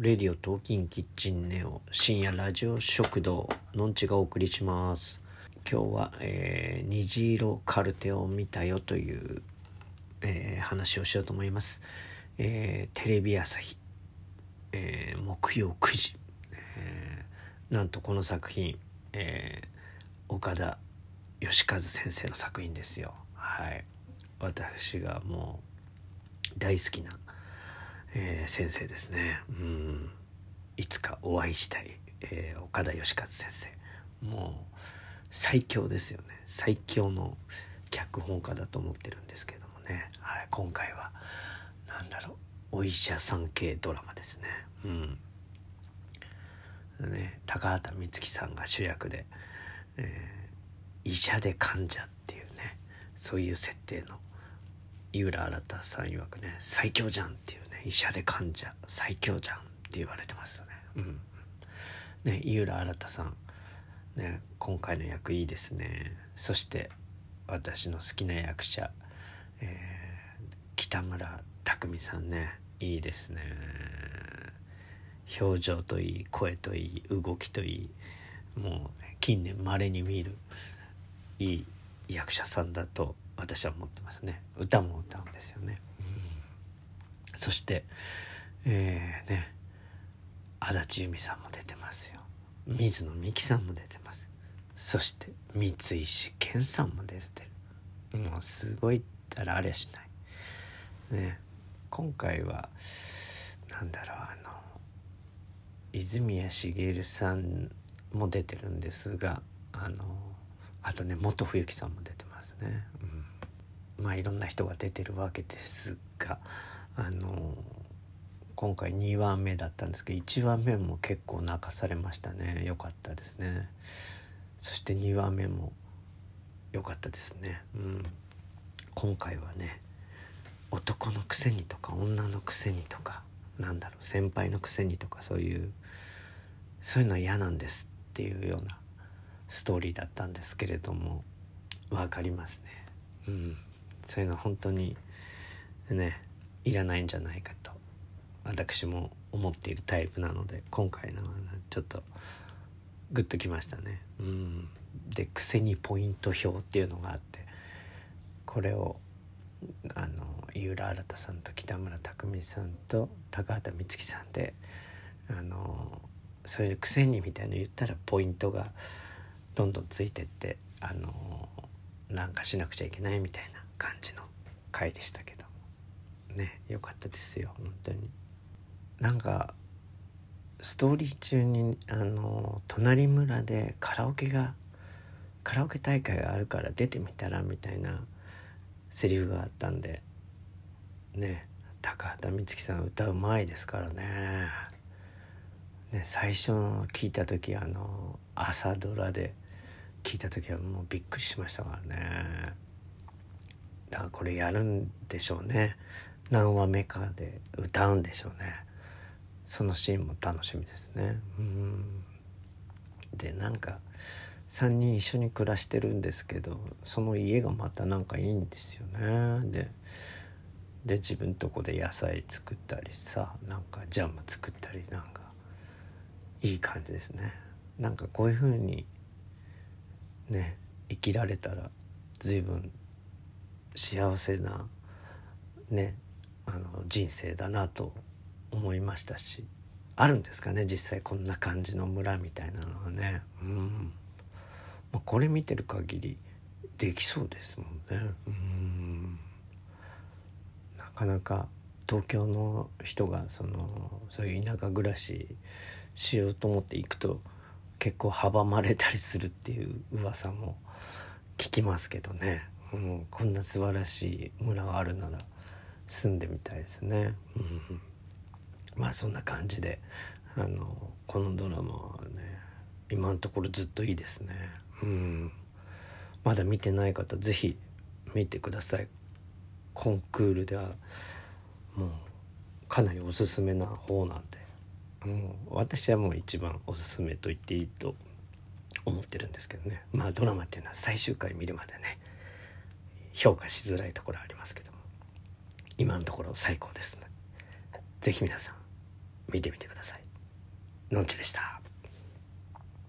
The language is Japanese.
レディオトーキンキッチンネオ深夜ラジオ食堂のんちがお送りします。今日は、えー、虹色カルテを見たよという、えー、話をしようと思います、えー、テレビ朝日、え木曜9時、えなんとこの作品、え岡田義和先生の作品ですよ。はい。私がもう大好きなえー、先生ですね。うん。いつかお会いしたい、えー、岡田義和先生。もう最強ですよね。最強の脚本家だと思ってるんですけどもね、はい、今回は何だろうお医者さん系ドラマですね。うん。ね高畑充希さんが主役で、えー、医者で患者っていうねそういう設定の井浦新さん曰くね最強じゃんっていう医者で患者最強じゃんって言われてますね。うん。ね井浦新さんね今回の役いいですね。そして私の好きな役者、えー、北村匠海さんねいいですね。表情といい声といい動きといいもう、ね、近年まれに見るいい役者さんだと私は思ってますね歌も歌うんですよね。そしてえー、ね足立由美さんも出てますよ。水野美紀さんも出てます。そして三石健さんも出てる。もうすごいったらありゃしない。ね今回はなんだろうあの泉谷しげるさんも出てるんですがあのあとね元冬樹さんも出てますね、うん、まあいろんな人が出てるわけですがあの今回2話目だったんですけど1話目も結構泣かされましたね。良かったですね。そして2話目も良かったですね。うん。今回はね男のくせにとか女のくせにとかなんだろう先輩のくせにとかそういうそういうの嫌なんですっていうようなストーリーだったんですけれども分かりますね。うん。そういうの本当にねいらないんじゃないかと私も思っているタイプなので今回のはちょっとグッときましたね。うん、で「癖にポイント表」っていうのがあってこれをあの井浦新さんと北村匠海さんと高畑充希さんであのそういう「癖に」みたいの言ったらポイントがどんどんついてってあのなんかしなくちゃいけないみたいな感じの回でしたけど。ね良かったですよ本当に。なんかストーリー中にあの隣村でカラオケがカラオケ大会があるから出てみたらみたいなセリフがあったんでね高畑充希さん歌うまいですからね。ね最初聞いた時あの朝ドラで聞いた時はもうびっくりしましたからね。だからこれやるんでしょうね。何話目かで歌うんでしょうね。そのシーンも楽しみですね。うん。でなんか3人一緒に暮らしてるんですけどその家がまたなんかいいんですよね。でで自分とこで野菜作ったりさなんかジャム作ったりなんかいい感じですね。なんかこういう風にね生きられたら随分幸せなねあの人生だなと思いましたしあるんですかね実際こんな感じの村みたいなのはね。うん。まあ、これ見てる限りできそうですもんね。うん。なかなか東京の人がそのそういう田舎暮らししようと思って行くと結構阻まれたりするっていう噂も聞きますけどね、うん、こんな素晴らしい村があるなら住んでみたいですね。うん、まあそんな感じであのこのドラマはね今のところずっといいですね。うん、まだ見てない方是非見てください。コンクールではもうかなりおすすめな方なんで、う、私はもう一番おすすめと言っていいと思ってるんですけどねまあドラマっていうのは最終回見るまでね評価しづらいところありますけども今のところ最高ですね。ぜひ皆さん見てみてくださいのんちでした